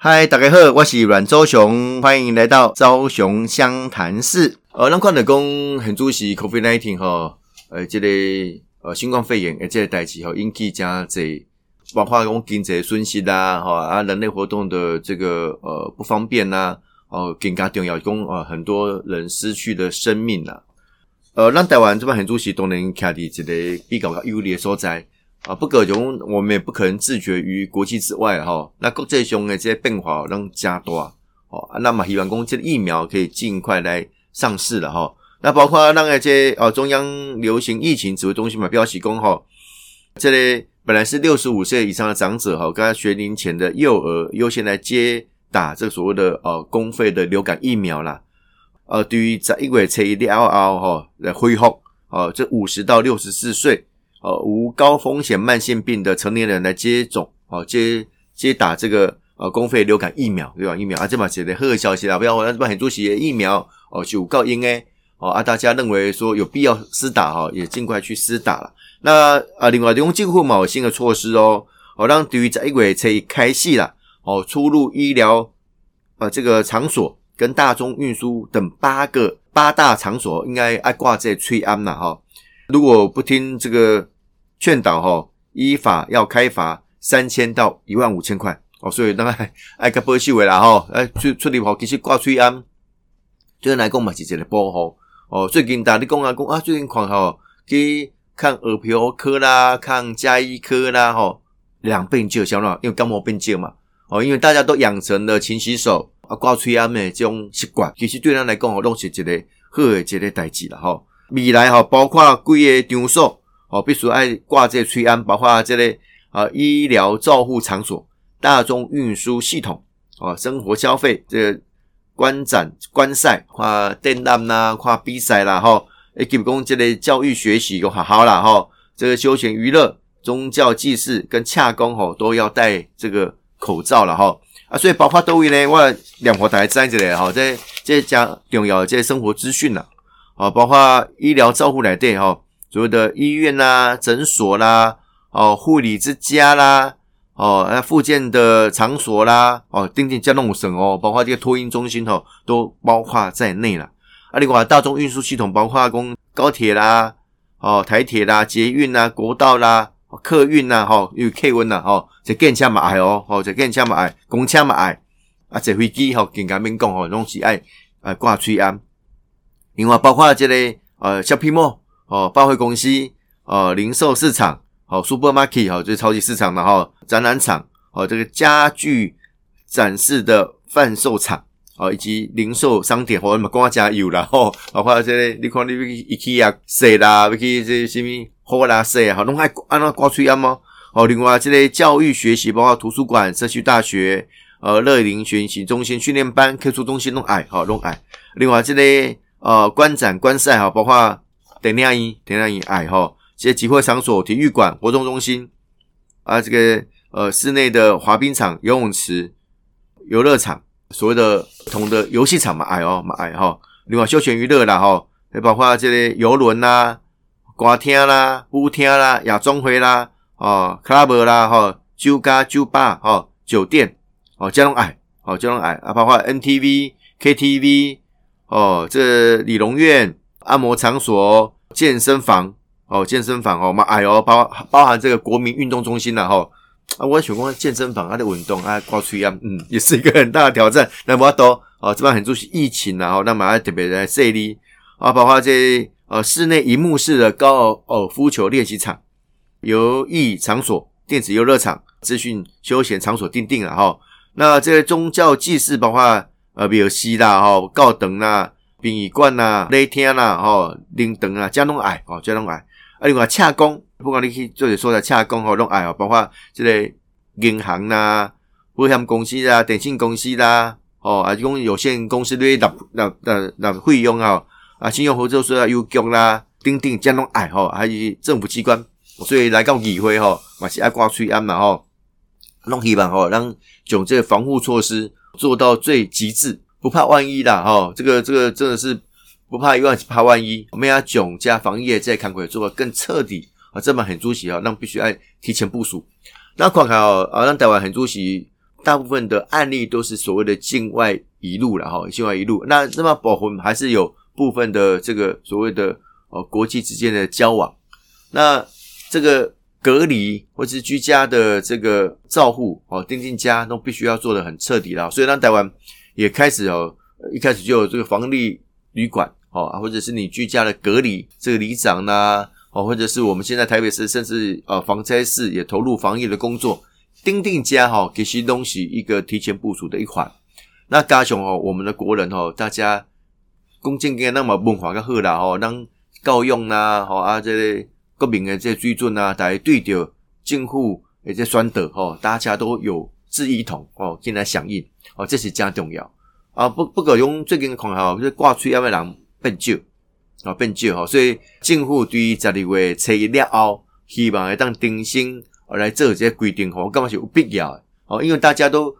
嗨，大家好，我是阮周雄，欢迎来到周雄湘潭市。呃，咱看到讲很主席 COVID nineteen 哈，呃，这个呃新冠肺炎诶，这个代志哈，引起加济，包括讲经济损失啦，哈啊，人类活动的这个呃不方便呐，哦，更加重要，讲呃很多人失去的生命呐。呃，咱台湾这边很主席都能徛伫一个比较优劣所在。啊，不可容，我们也不可能自绝于国际之外哈。那国际上的这些变化让加大哦，那么希望公这疫苗可以尽快来上市了哈。那包括让那些哦中央流行疫情指挥中心嘛，标示公哈，这里本来是六十五岁以上的长者哈，跟学龄前的幼儿优先来接打这所谓的呃公费的流感疫苗啦。呃，对于在一月初一了后哈来恢复哦，这五十到六十四岁。呃，无高风险慢性病的成年人来接种，哦，接接打这个呃公费流感疫苗，流感疫苗啊，这嘛写的好消息啦，不要我那这边很多企业疫苗哦就告应诶，哦啊，大家认为说有必要施打哈，也尽快去施打了。那啊，另外用近乎某新的措施哦，哦让对于在一月可以开戏了，哦出入医疗呃这个场所跟大众运输等八个八大场所应该爱挂在催安了哈。如果不听这个劝导哈，依法要开罚三千到一万五千块哦，所以当然爱个保守为啦哈，哎出出力跑其实挂催安，最近来讲嘛是一个保护哦。最近大家讲啊讲啊，最近看吼去看耳鼻喉科啦，看加医科啦吼，两病就消了，因为感冒病症嘛哦，因为大家都养成了勤洗手啊挂催安的这种习惯，其实对咱来讲哦，拢是一个好的一个代志了哈。未来哈，包括几个场所哦，必须爱挂这催安，包括这类啊医疗照护场所、大众运输系统哦，生活消费这个观展观赛、看展览啦、看比赛啦哈，诶，提供这类教育学习就好好啦哈，这个休闲娱乐、宗教祭祀跟洽公吼都要戴这个口罩了哈啊，所以包括都位呢，我两伙台站起来哈，这这加重要这些生活资讯呐。啊，包括医疗照护来电哈，所谓的医院啦、诊所啦、哦护理之家啦、哦那附件的场所啦、哦定点交通省哦，包括这个托运中心哦，都包括在内了。啊，另外大众运输系统包括公高铁啦、哦台铁啦、捷运啦、国道啦、客运啦、哈有客运啦、哈这更加嘛爱哦，哦这更加嘛爱，公车嘛爱，啊这飞机吼更加免讲哦，拢是爱啊挂催安。另外，包括这类呃小批模哦，百货公司哦，零售市场哦，supermarket 哦，就是超级市场的哈，展览场哦，这个家具展示的贩售场哦，以及零售商店或者么光家有了哈，包括这类你看你去 IKEA 设啦，去这什么货啦设，好，拢爱按那挂吹安吗？哦，另外这类教育学习，包括图书馆、社区大学、呃乐龄学习中心、训练班、科书中心弄爱，好弄爱。另外这类。呃，观展、观赛哈，包括电影院、电影院爱哈，这些集会场所、体育馆、活动中心啊，这个呃室内的滑冰场、游泳池、游乐场，所谓的同的游戏场嘛矮哦嘛爱哈。另外休闲娱乐啦哈，也包括这些游轮啦、歌厅啦、舞厅啦、亚中会啦、哦 club 啦哈、酒家、酒吧哈、酒店哦，交通矮哦，交通矮啊，包括 NTV、KTV。哦，这理容院、按摩场所、健身房，哦，健身房哦，嘛哎哦，包包含这个国民运动中心了哈。啊，我喜欢健身房，它的运动啊，挂吹啊，嗯，也是一个很大的挑战。那么多哦，这边很注意疫情然后那么还特别在这里啊，包括这呃室内荧幕式的高尔夫球练习场、游艺场所、电子游乐场、资讯休闲场所定定了哈。那这些宗教祭祀包括。呃，庙寺啦，吼，教堂啦，殡仪馆啦，礼厅啦，吼，灵堂啊，遮拢爱，哦，遮拢爱。啊，另外洽公，不管你去做者说的洽公，吼，拢爱哦，包括这个银行啦、保险公司啦、电信公司啦，哦，啊，讲有限公司对纳纳纳纳费用啊，啊，信用合作社啊、邮局啦，等等，遮拢爱，吼，还有政府机关，所以来到议会，吼，嘛是爱挂催安嘛，吼，拢希望吼，让从这个防护措施。做到最极致，不怕万一啦，哈，这个这个真的是不怕一万，怕万一。我们要囧加防疫在康奎做的更彻底啊，这么很主席啊，那必须要提前部署。那看看哦，啊，让台湾很主席大部分的案例都是所谓的境外一路了哈，境外一路。那那么保魂还是有部分的这个所谓的呃国际之间的交往。那这个隔离或者是居家的这个照护哦，定定家都必须要做的很彻底了。所以让台湾也开始哦，一开始就有这个防疫旅馆哦，或者是你居家的隔离这个里长呐。哦，或者是我们现在台北市，甚至呃防灾市也投入防疫的工作，钉钉家哈给新东西一个提前部署的一环。那高雄哦，我们的国人哦，大家恭敬跟那么文化个好啦哦，让够用呐，哦啊这国民的这水准啊，大家对着政府诶这宣导吼，大家都有志一同哦，进来响应哦，这是加重要啊！不不可用最近的况吼，就是挂吹要要人变少。啊，变少吼，所以政府对于十二月初一了后，希望会当定新来做这些规定吼，干嘛是有必要的哦？因为大家都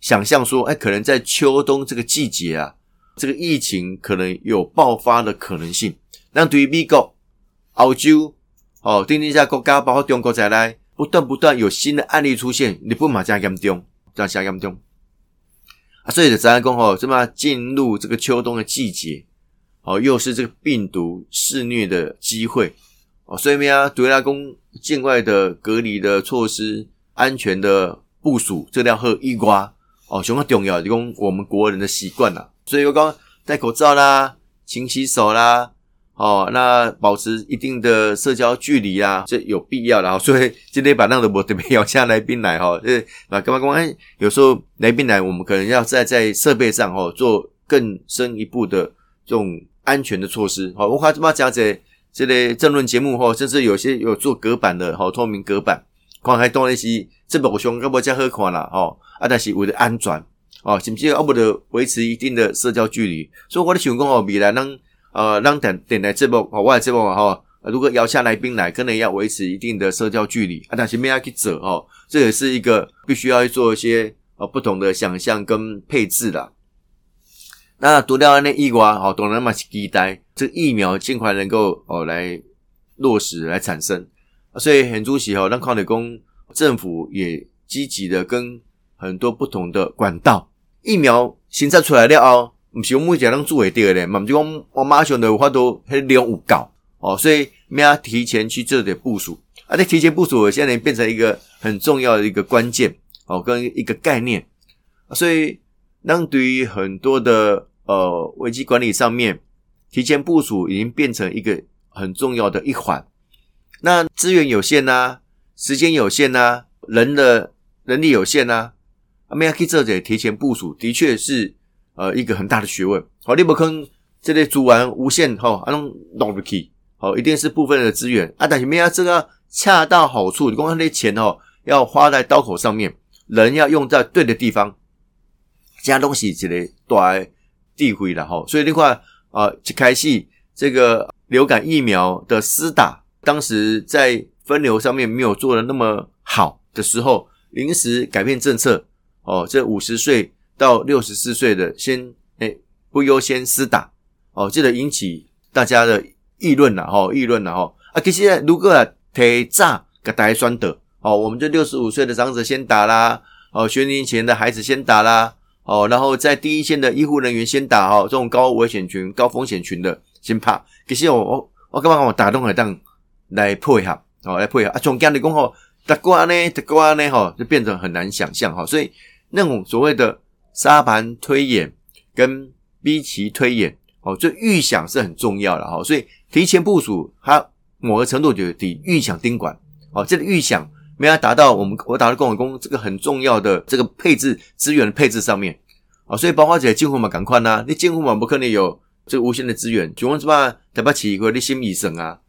想象说，哎，可能在秋冬这个季节啊，这个疫情可能有爆发的可能性。那对于美国、澳洲哦，丁丁下国家，包括中国在内，不断不断有新的案例出现，日本马加严重，加加严重啊！所以的咱讲吼，这么进入这个秋冬的季节。哦，又是这个病毒肆虐的机会哦，所以咩啊，对拉公境外的隔离的措施、安全的部署，这要喝一瓜哦，相当重要，就讲我们国人的习惯啦。所以我讲戴口罩啦，勤洗手啦，哦，那保持一定的社交距离啊，这有必要的哈。所以今天把那个我特别邀请来宾来哈，呃，啊，干嘛干嘛？有时候来宾来，我们可能要在在设备上哦，做更深一步的这种。安全的措施，好，我看这么讲这这类政论节目哈，甚至有些有做隔板的，好透明隔板，看还当然是这部熊要不加好看啦，哦，啊，但是为了安全，哦，甚至要不得维持一定的社交距离？所以我的想讲哦，未来能呃让等等来这部哦，我这部哈，如果邀下来宾来，可能要维持一定的社交距离，啊，但是没要去走哦，这也是一个必须要去做一些呃不同的想象跟配置的。那读掉那疫瓜，哦，懂了嘛？期待这疫苗尽快能够哦来落实来产生，所以很主席哦，让康理工政府也积极的跟很多不同的管道疫苗现在出来了哦，唔是我目前能做会掉咧，嘛就讲我马上的话都还量有高哦，所以咩提前去做点部署，而且提前部署现在变成一个很重要的一个关键哦，跟一个概念，所以让对于很多的。呃，危机管理上面提前部署已经变成一个很重要的一环。那资源有限呐，时间有限呐，人的能力有限呐，啊没有去做这提前部署，的确是呃一个很大的学问。好，你不坑这类组完无限哈，阿弄弄不起，好，一定是部分的资源啊，但是没有这个恰到好处。你光看那钱哦，要花在刀口上面，人要用在对的地方，加东西之类对。地会了哈，所以那块啊，一开始这个流感疫苗的施打，当时在分流上面没有做的那么好的时候，临时改变政策哦，这五十岁到六十四岁的先哎不优先施打哦，这个引起大家的议论了哈，议论了哈啊，其实如果提早给大家宣导哦，我们就六十五岁的长者先打啦，哦，学龄前的孩子先打啦。哦，然后在第一线的医护人员先打哦，这种高危险群、高风险群的先怕。可是我我我干嘛我打动来当来配合哦，来配合啊？从这样的讲吼，德国呢，德国呢，哈，就变成很难想象哈。所以那种所谓的沙盘推演跟逼其推演哦，这预想是很重要的哈。所以提前部署，它某个程度就得预想盯管哦，这个预想。没有达到我们我打的共和工这个很重要的这个配置资源的配置上面啊，所以包括这金库嘛，赶快呐，你金库嘛不可能有这个无限的资源，请问什么台北起或你新米省啊，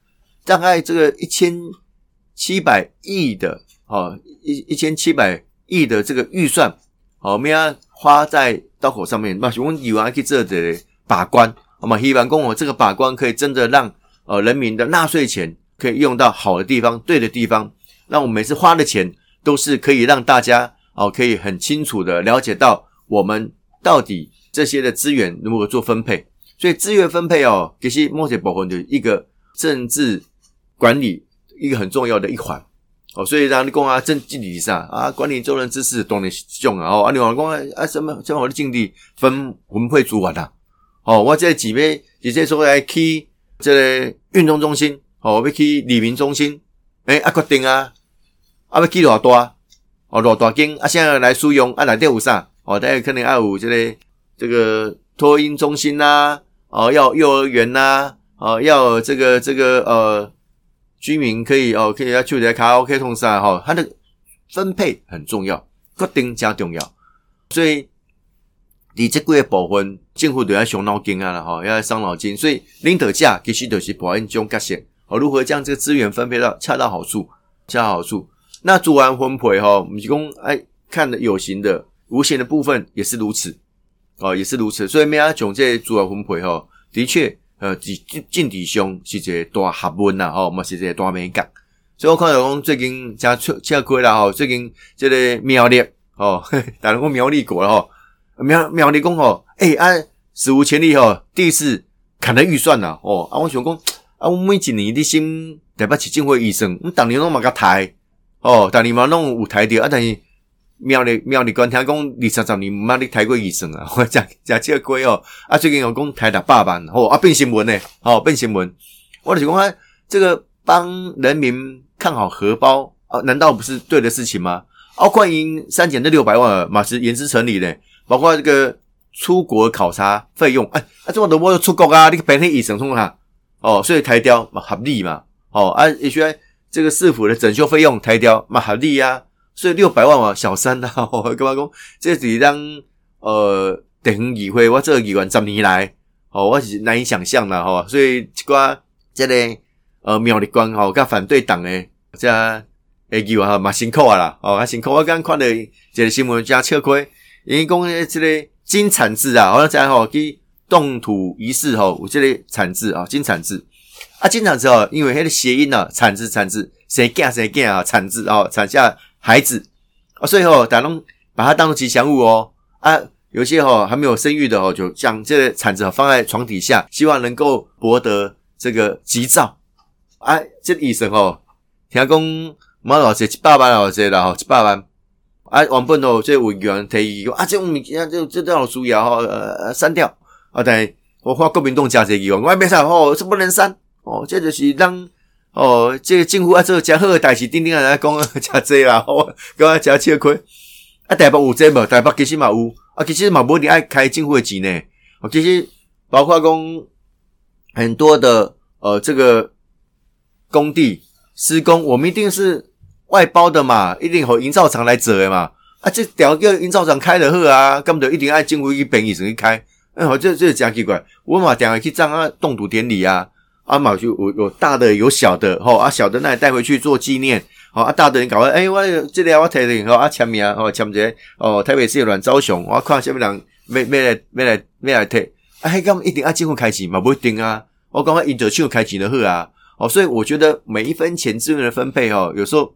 大概这个一千七百亿的哦一一千七百亿的这个预算，好，我们要花在刀口上面，那我们以往可以这的把关，好嘛？希望公我这个把关可以真的让呃人民的纳税钱可以用到好的地方，对的地方。那我们每次花的钱都是可以让大家哦，可以很清楚的了解到我们到底这些的资源如何做分配。所以资源分配哦，其实目前保护的一个政治管理一个很重要的一环哦，所以让你讲啊，政治理上啊，管理做人之事当然是重啊，哦，啊，你话讲啊，什么什么的境地分分配主管的，哦，我这几边直接说来去这个运动中心，哦，要去黎明中心，诶，啊决定啊，啊要去偌大，哦，偌大间，啊，现在来使用啊，内底有啥？哦，大家可能爱有这个这个托婴中心呐，哦，要幼儿园呐，哦，要这个这个呃。居民可以哦，可以要去在卡拉 OK 通上哈，它的分配很重要，决定加重要，所以你这个月部分政府都要伤脑筋啊了哈，要伤脑筋，所以领导价其实都是保安中角色哦，如何将这个资源分配到恰到好处，恰到好处。那做完分配哈，我们提供哎看的有形的、无形的部分也是如此哦，也是如此。所以每阿种这做完分配哈，的确。呃，进进底兄是一个大学问呐，吼，嘛是一个大美感。所以我看到讲最近加出加亏啦，吼，最近这个苗栗，吼，打了个苗栗国了，吼，苗苗栗讲吼，哎，啊，史无前例吼，第一次砍了预算呐，哦，啊，我想讲，啊，我每一年的心台北市政府医生，我当年拢嘛甲抬，哦，当年嘛拢有抬掉，啊，但是。庙里庙里观听讲二三十年毋你抬过医生啊！我讲讲这个贵哦，啊最近有讲抬了百万，哦啊变新闻呢，哦变新闻。我就是讲啊，这个帮人民看好荷包啊，难道不是对的事情吗？奥冠英三减这六百万嘛是言之成理的，包括这个出国考察费用，哎啊这么多我要出国啊，你白天医生送啥哦，所以抬掉嘛合理嘛，哦啊也需要这个市府的整修费用抬掉嘛合理啊。所以六百万嘛，小三呐，我干嘛讲？这是让呃等议会，我这个议员十年来，哦，我是难以想象的哈。所以这个这个呃苗栗官吼，跟反对党诶，这诶议员哈蛮辛苦啊啦，哦，还辛苦。我刚看到这个新闻加吃亏，因为讲这个金产制啊，好像在吼去动土仪式吼，有这个产制啊，金产制啊，金产制哦，因为迄个谐音啊，产字产字，谁干谁干啊，产字哦，产下。孩子啊，所以吼，打龙把它当做吉祥物哦啊，有些吼还没有生育的哦，就将这个铲子放在床底下，希望能够博得这个吉兆啊。这医生哦，听讲马老师一百万老师啦吼，一百万啊，原本哦这委员提议啊，这种物件这这都要需要吼呃删掉啊，但我发国民党加这个，我没删哦，这不能删哦，这就是让。哦，这个政府啊，做加好的代志，顶顶啊来讲啊，加济啦，我讲啊加吃亏。啊，台北有这无？台北其实嘛有，啊，其实嘛无你爱开政府的钱呢。哦，其实包括讲很多的呃，这个工地施工，我们一定是外包的嘛，一定和营造厂来做的嘛。啊，这条个营造厂开的好啊，根本就一定爱政府去便宜时去开。哎，好，这这真奇怪。我嘛定下去张啊动土典礼啊。阿马就有有大的有小的，吼啊小的那带回去做纪念，好啊大的你搞完，哎我这里我提的，吼啊签名，哦签个哦台北市阮昭雄，我看下面人没没来没来没来提，哎咁一定要政府开钱嘛不一定啊，我讲印者就开钱的好啊，哦所以我觉得每一分钱资源的分配，哦有时候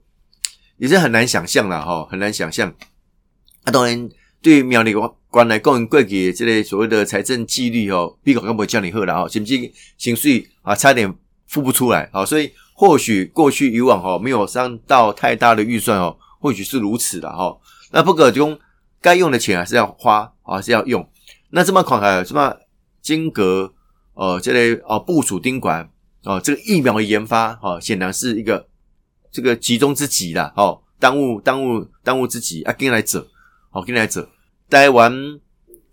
也是很难想象啦吼很难想象，啊当然。对苗栗关来讲，过去这个所谓的财政纪律哦，比较根本叫你好了哦，甚至薪水啊差点付不出来哦，所以或许过去以往哦没有上到太大的预算哦，或许是如此的哈。那不可用该用的钱还是要花，还是要用。那这么款还什么金格呃这类哦部署丁管哦，这个疫苗的研发哦，显然是一个这个集中之急啦哦，当务当务当务之急啊，跟来者。好，跟来做。台湾、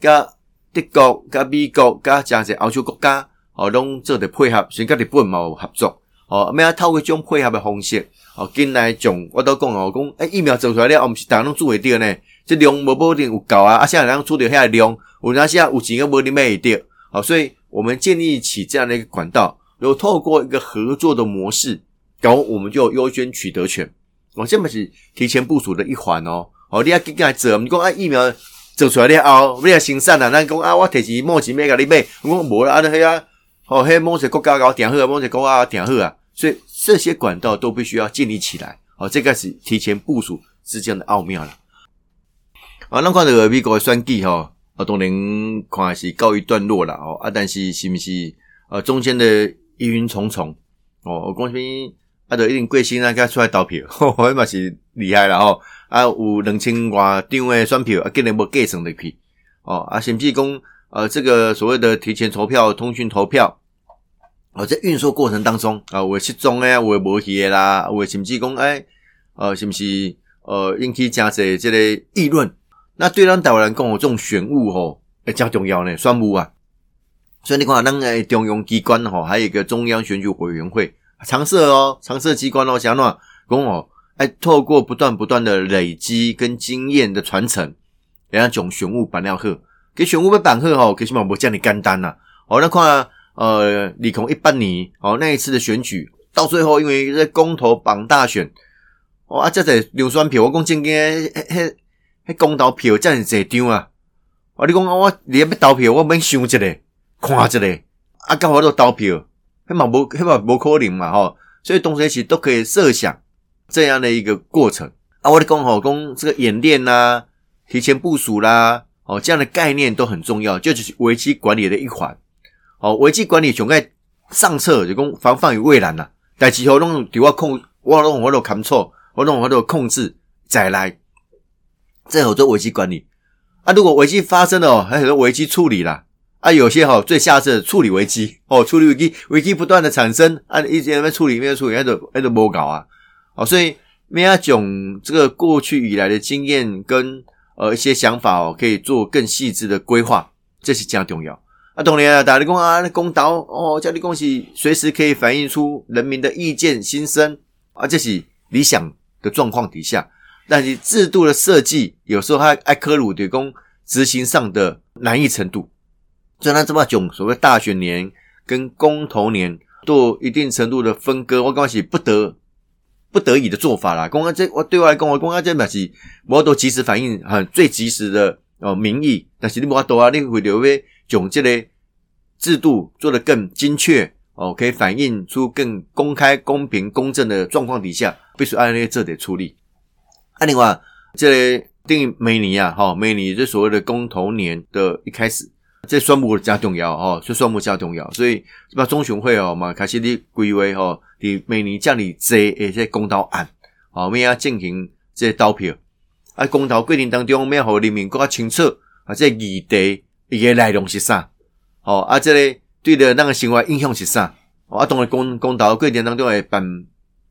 甲德国、甲美国、甲加些欧洲国家，哦，拢做的配合，先甲日本嘛有合作，哦，咩啊透过种配合的方式，哦，跟来种，我都讲哦，讲诶疫苗做出来了，我毋是大家拢做会着呢，这量无保定有够啊，啊，现在人做着遐量，有哪些有钱个无你买会着，好，所以我们建立起这样的一个管道，有透过一个合作的模式，然后我们就优先取得权，哦，这么是提前部署的一环哦。哦，你要紧紧来做，毋讲啊疫苗做出来了后，你要生产啊，咱讲啊，我提钱某钱买甲你买，我讲无啦，啊，迄啊，哦，迄某些国家搞订好啊，某些国家订好啊，所以这些管道都必须要建立起来。哦，这个是提前部署之间的奥妙了。啊，咱看这个美国的选举吼，啊，当然看是告一段落了哦，啊，但是是毋是呃中间的疑云重重哦，我讲什么啊，就一定贵姓啊，甲出来投票，迄嘛是厉害了吼。啊，有两千多张诶选票，啊，竟然无计算入去，哦，啊，甚至讲，呃，这个所谓的提前投票、通讯投票，哦，在运输过程当中，啊，有失踪诶，有无去诶啦，有甚至讲，哎，呃，是毋是，呃，引起诚济即个议论？那对咱台湾人讲，这种选务吼，诶，较重要呢，选务啊。所以你看，咱诶中央机关吼，还有一个中央选举委员会，常设哦，常设机关哦，像喏，讲哦。哎，透过不断不断的累积跟经验的传承，人家种选务板料贺，给选务的板贺吼，给什么不叫你干单呐？哦，那看呃，李孔一般你哦，那一次的选举到最后，因为在公投绑大选，哦啊，这在硫酸票，我讲正经，迄迄公投票真是侪张啊！哦，你讲我你要投票，我免想一个，看一下，啊，刚好都投票，迄嘛无，迄嘛无可能嘛吼，所以东西其实都可以设想。这样的一个过程啊，我的讲吼，讲这个演练呐，提前部署啦，哦，这样的概念都很重要，就是危机管理的一环。哦，危机管理总该上策，就讲防范于未然呐。但是后弄对我控，我弄我都控错，我弄我都控制再来，这好做危机管理啊。如果危机发生了，还有很多危机处理啦。啊，有些哈最下是处理危机哦，处理危机，危机不断的产生啊，一直在处理，没有处理，那都那都无搞啊。哦，所以咩啊种这个过去以来的经验跟呃一些想法哦，可以做更细致的规划，这是加重要。啊，当然啊，大家讲啊，公道哦，叫你恭喜，随时可以反映出人民的意见心声啊，这是理想的状况底下，但是制度的设计有时候还爱科鲁的工执行上的难易程度，所以他这么囧，所谓大选年跟公投年做一定程度的分割，我讲是不得。不得已的做法啦，公安这我对外来讲，我公安这表示我都及时反映，很最及时的哦民意。但是你无法多啊，你会留为总这类制度做得更精确哦，可以反映出更公开、公平、公正的状况底下，必须按那些这点处理。啊，另外这类定每年啊，哈，每年这所谓的公投年的一开始。这宣布加重要哦，这宣布加重要，所以把中选会哦嘛开始的规划哦，伫每年这里做一些公道案，哦，咩要进行这投票，啊，公投过程当中咩好人民更加清楚啊，这议题伊个内容是啥，哦，啊，这个对的那个生活影响是啥，啊，当然公公投过程当中会办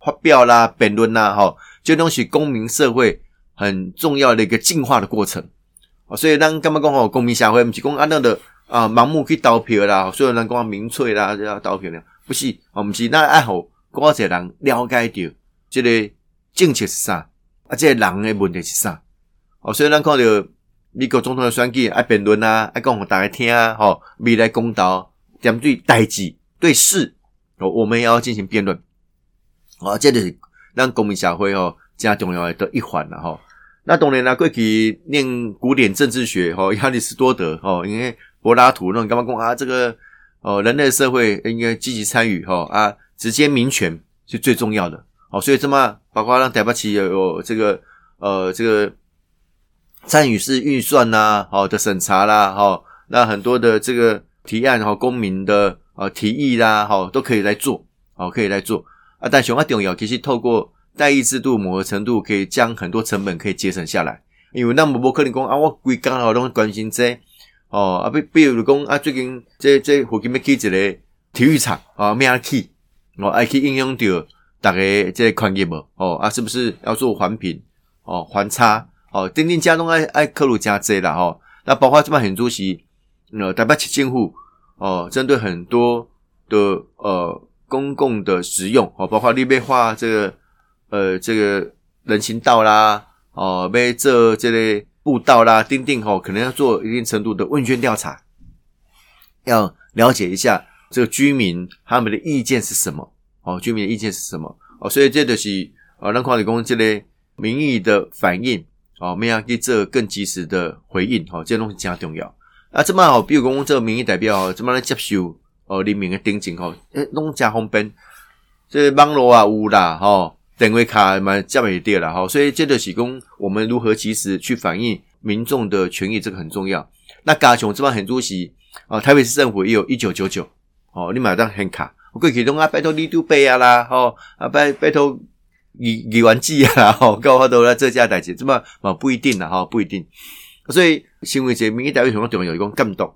发表啦、辩论啦，吼，这东西公民社会很重要的一个进化的过程。哦，所以咱干嘛讲吼，公民社会毋是讲安那的啊，盲目去投票啦，所以咱讲民粹啦，要投票啦，不是，哦，毋是，咱爱好多些人了解到即个政策是啥，啊，即个人的问题是啥，哦，所以咱看到美国总统的选举爱辩论啊，爱讲互大家听啊，吼，未来公道点对代志对事，哦，我们也要进行辩论，哦，这就是咱公民社会哦，正重要诶的一环了吼。那当然啦，过去念古典政治学，吼，亚里士多德，吼，因为柏拉图那干嘛讲啊？这个哦，人类社会应该积极参与，吼啊，直接民权是最重要的，哦，所以这么包括让台巴奇有有这个呃这个参与式预算呐，好的审查啦，哈，那很多的这个提案，哈，公民的呃提议啦，好都可以来做，好可以来做啊，但熊啊重要，其实透过。代议制度某个程度可以将很多成本可以节省下来，因为那么不可能讲啊，我规刚好拢关心这哦啊，比比如讲啊，最近这这附近要起一个体育场啊，咩起哦，爱去应用到大家这矿业无哦啊，是不是要做环评哦环差哦，定定加东爱爱克鲁加这啦吼，那包括这边很主席呃台北市政府哦，针对很多的呃公共的使用哦，包括立碑画这个。呃，这个人行道啦，哦，被这这类步道啦，钉钉吼，可能要做一定程度的问卷调查，要了解一下这个居民他们的意见是什么，哦，居民的意见是什么，哦，所以这就是哦，让矿理工这类民意的反应，哦，我们要给这更及时的回应，哦，这东西加重要。啊，这么好，比如讲这个民意代表，怎么来接受哦，人民的定情吼，诶，弄加方便，这网络啊有啦，吼。电话卡嘛，这么一点了哈，所以这个是讲我们如何及时去反映民众的权益，这个很重要。那加强这帮很多是哦，台北市政府也有一九九九哦，你买张很卡我过去拢啊拜托你都背啊啦，吼啊拜拜托议议员记啊，吼，搞好多啦这家代志，这么嘛不一定啦，吼不一定。所以新闻节民意代表什么重要？一讲监督，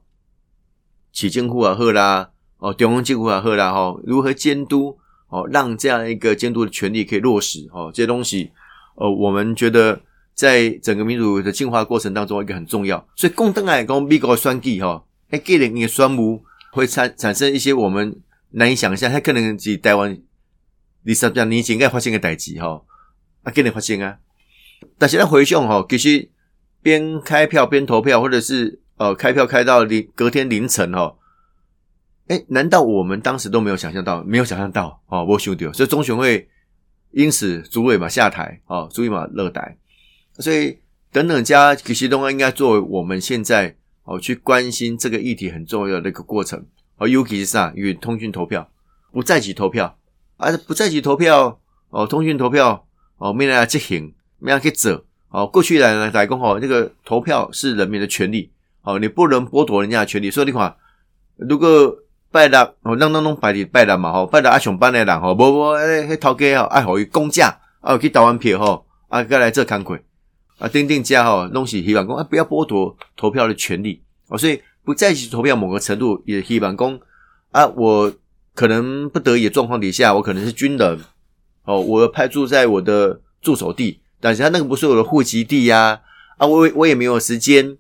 市政府也好啦，哦，中央政府也好啦，吼，如何监督？哦，让这样一个监督的权利可以落实，哦，这些东西，呃，我们觉得在整个民主的进化过程当中，一个很重要。所以，共登来讲，美国选举哈，哎，给人一个双目会产产生一些我们难以想象，它可能是台湾二十多年前应该发生的代志哈，啊，给你发生啊。但是，咱回想哈，其实边开票边投票，或者是呃，开票开到凌隔天凌晨哈。哎，难道我们当时都没有想象到？没有想象到哦，我兄弟，所以中选会因此主委嘛下台哦，主委嘛落台，所以等等加其实都应该作为我们现在哦去关心这个议题很重要的一个过程哦，尤其是啥，与通讯投票不在籍投票，而不在籍投票哦，通讯投票哦，没人执行，没人去走哦，过去来来讲哦，这个投票是人民的权利哦，你不能剥夺人家的权利，所以你看如果。拜六哦，咱咱拢拜日拜六嘛吼，拜六啊上班的人吼，无无迄迄头家吼爱互伊公假，啊去投完票吼，啊过来做工课，啊钉钉家吼，拢是希望讲啊不要剥夺投票的权利哦，所以不在一起投票，某个程度也希望讲啊，我可能不得已的状况底下，我可能是军人哦，我派驻在我的驻守地，但是他那个不是我的户籍地呀，啊我我也没有时间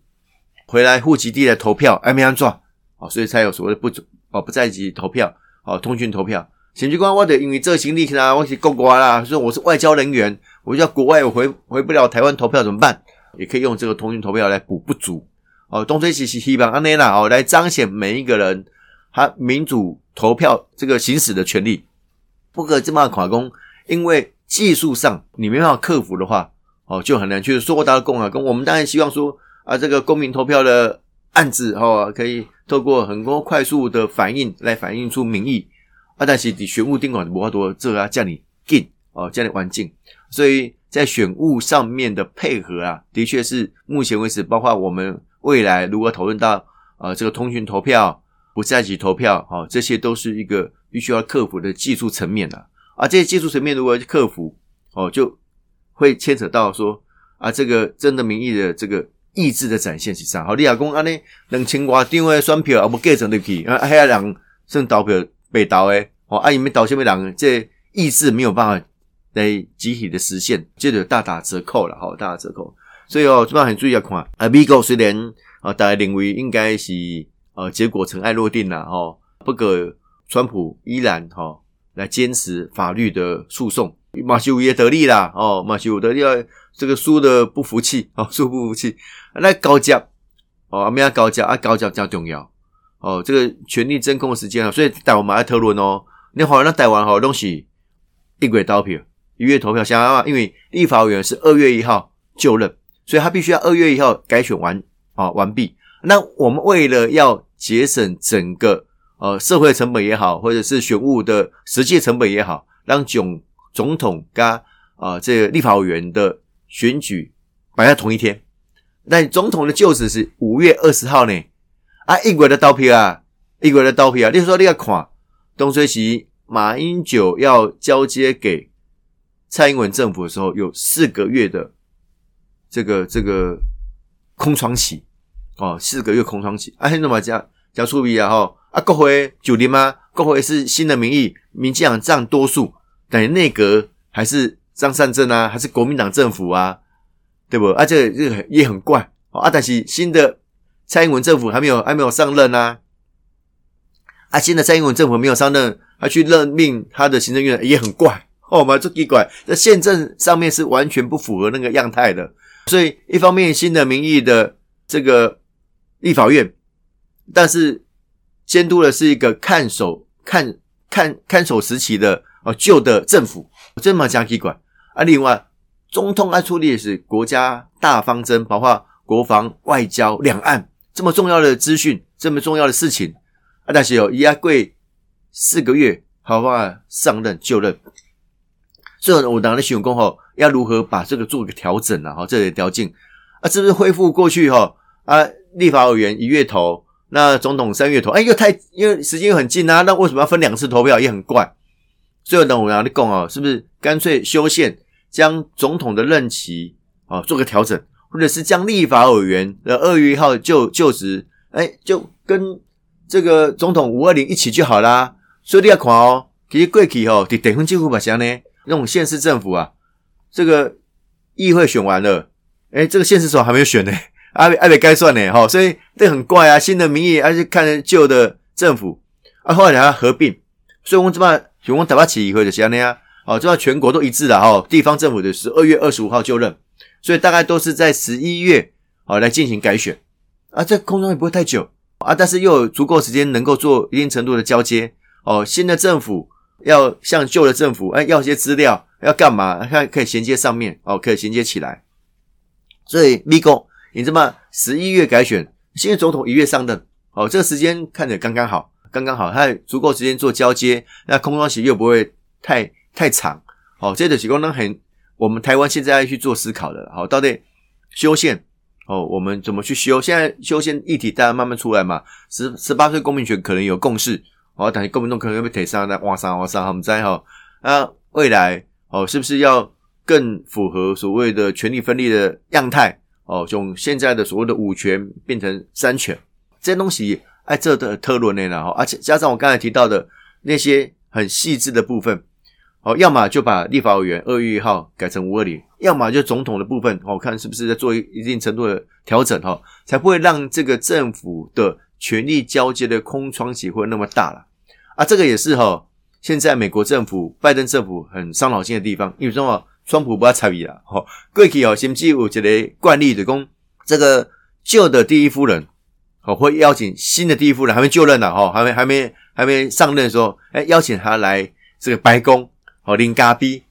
回来户籍地来投票，哎没安做哦，所以才有所谓的不准。哦，不在一起投票，哦，通讯投票。选举官，我得因为这行李啦，我是国外啦，说我是外交人员，我叫国外，我回回不了台湾投票怎么办？也可以用这个通讯投票来补不足。哦，东吹西西希望安内啦，哦，来彰显每一个人他民主投票这个行使的权利。不可这么垮工，因为技术上你没办法克服的话，哦，就很难去说大的公啊。跟我们当然希望说啊，这个公民投票的案子哦，可以。透过很多快速的反应来反映出民意啊，但是你选务定管的无法多这个叫你进哦，叫你环境，所以在选务上面的配合啊，的确是目前为止，包括我们未来如果讨论到呃这个通讯投票、不在籍投票，哦，这些都是一个必须要克服的技术层面的啊。这些技术层面如果克服哦，就会牵扯到说啊，这个真的民意的这个。意志的展现是啥？好，你阿公安尼两千外张的选票，也无计成入去，啊，遐人算投票被投诶，哦，啊，因为投什么人，这意志没有办法来集体的实现，这就大打折扣了，好，大打折扣。所以哦，这边很注意要看，啊，美国虽然啊，大家认为应该是呃结果尘埃落定了，哦，不过川普依然哈来坚持法律的诉讼。马修也得利啦，哦，马修得利啊，这个输的不服气，啊，输不服气，那高价，哦，阿咩啊高价啊高价较重要，哦，这个权力真空的时间啊，所以台湾马来讨论哦，你好，那台湾好东西一月投票，一月投票，想想啊，因为立法委员是二月一号就任，所以他必须要二月一号改选完啊完毕。那我们为了要节省整个呃社会成本也好，或者是选务的实际成本也好，让总总统跟啊，这个立法委员的选举摆在同一天，那总统的就职是五月二十号呢？啊，一国的刀票啊，一国的刀票啊！你说你要看东吹西，马英九要交接给蔡英文政府的时候，有四个月的这个这个空窗期哦，四个月空窗期。啊，现在嘛讲讲出比啊哈啊，国会九年吗？国会是新的民意，民进党占多数。等于内阁还是张善政啊，还是国民党政府啊，对不？啊，这这也很怪啊。但是新的蔡英文政府还没有还没有上任啊，啊，新的蔡英文政府没有上任，还去任命他的行政院也很怪哦，嘛，这奇怪。那宪政上面是完全不符合那个样态的，所以一方面新的民意的这个立法院，但是监督的是一个看守看看看守时期的。哦，旧的政府这么加机管啊，另外中通爱处理的是国家大方针，包括国防、外交、两岸这么重要的资讯，这么重要的事情啊，但是有一阿贵四个月，好吧，上任就任，所以我当然想讲吼，要如何把这个做个调整啊？哈，这里调整啊，是不是恢复过去哈啊？立法委员一月头那总统三月投，哎，又太因为时间又很近啊，那为什么要分两次投票也很怪？最后呢，我要你讲哦，是不是干脆修宪，将总统的任期哦做个调整，或者是将立法委员的二月一号就就职，哎，就跟这个总统五二零一起就好啦。所以你要看哦，其实过去哦，伫地方政府嘛，像呢，那种县市政府啊，这个议会选完了，哎，这个县市首还没有选呢。阿阿北该算呢，哈，所以这很怪啊。新的民意，还是看旧的政府，啊，后来还要合并，所以我们这么，我们台北起议会的是安尼啊，哦，这样全国都一致的哈。地方政府的十二月二十五号就任，所以大概都是在十一月，哦，来进行改选啊。这空中也不会太久啊，但是又有足够时间能够做一定程度的交接哦。新的政府要向旧的政府，哎，要些资料要干嘛？看可以衔接上面哦，可以衔接起来。所以咪国。你这么十一月改选，新的总统一月上任，哦，这个时间看着刚刚好，刚刚好，他足够时间做交接，那空窗期又不会太太长，哦，这个提供呢很，我们台湾现在要去做思考的，好，到底修宪，哦，我们怎么去修？现在修宪议题大家慢慢出来嘛，十十八岁公民权可能有共识，哦，但是公民党可能会被提上来挖上挖上，我们在哈，那未来哦，是不是要更符合所谓的权力分立的样态？哦，从现在的所谓的五权变成三权，这些东西哎，这的特论内了哈，而且加上我刚才提到的那些很细致的部分，哦，要么就把立法委员二月一号改成五二零，要么就总统的部分，我看是不是在做一定程度的调整哈，才不会让这个政府的权力交接的空窗期会那么大了啊，这个也是哈，现在美国政府拜登政府很伤脑筋的地方，因为什么？川普不要参与啦，吼，过去哦，甚至有一个惯例，的讲这个旧的第一夫人，哦，会邀请新的第一夫人还没就任呢，哈，还没还没还没上任的时候，哎，邀请他来这个白宫，哦，领咖啡。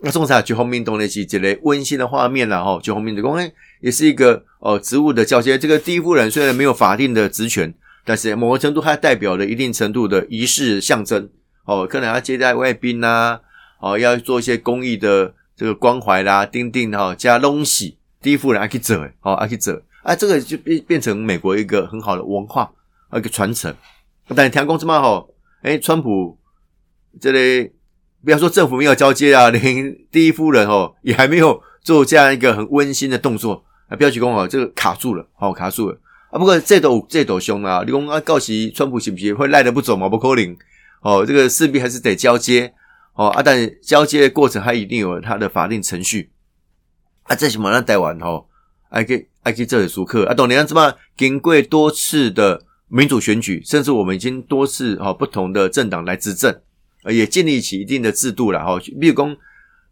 那中茶就后面动那些这类温馨的画面了，哈，就后面的公哎，也是一个哦，职务的交接。这个第一夫人虽然没有法定的职权，但是某个程度还代表了一定程度的仪式象征，哦，可能要接待外宾呐，哦，要做一些公益的。这个关怀啦，钉钉哈，加东西，第一夫人阿去走，好阿去走，啊，这个就变变成美国一个很好的文化，一个传承。但是听公这么好，哎，川普这里不要说政府没有交接啊，连第一夫人哦也还没有做这样一个很温馨的动作啊，不要去讲哦，这个卡住了，好卡住了啊。不过这朵这朵凶啊，你讲啊，告诉川普是不是会赖着不走嘛？不可能哦，这个势必还是得交接。哦啊，但交接的过程还一定有它的法定程序啊，这些马上带完吼，还可以还可以这里熟客啊，懂你样子吗？经过多次的民主选举，甚至我们已经多次哈不同的政党来执政，也建立起一定的制度了哈。比如讲，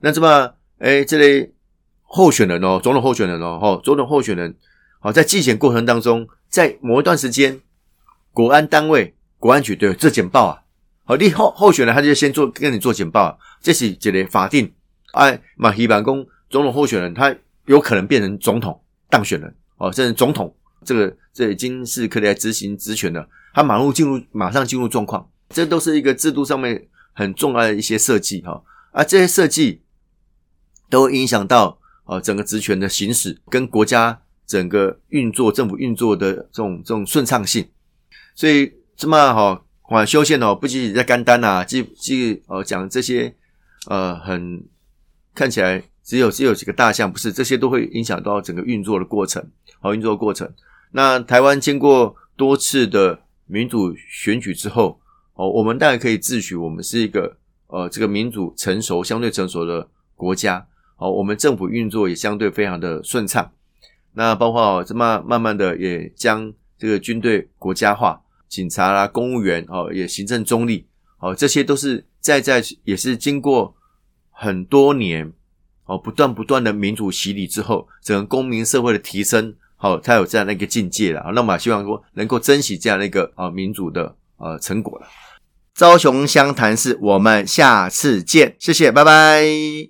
那怎么哎，这类候选人哦，总统候选人哦，哈，总统候选人好在竞选过程当中，在某一段时间，国安单位、国安局对这简报啊。好，你候候选人他就先做跟你做简报，这是这个法定。哎，马希办公总统候选人，他有可能变成总统当选人哦，甚至总统，这个这已经是可以来执行职权的。他马上进入，马上进入状况，这都是一个制度上面很重要的一些设计哈。啊，这些设计都影响到哦整个职权的行使跟国家整个运作、政府运作的这种这种顺畅性。所以这么哈。管修宪哦，不仅仅在干单呐，既既呃讲这些呃很看起来只有只有几个大项，不是这些都会影响到整个运作的过程，好运作的过程。那台湾经过多次的民主选举之后，哦，我们当然可以自诩我们是一个呃这个民主成熟、相对成熟的国家，哦，我们政府运作也相对非常的顺畅。那包括这么慢慢的也将这个军队国家化。警察啦，公务员哦，也行政中立哦，这些都是在在也是经过很多年哦，不断不断的民主洗礼之后，整个公民社会的提升，好，才有这样的一个境界了。那么希望说能够珍惜这样的一个啊民主的呃成果了。朝雄湘潭市，我们下次见，谢谢，拜拜。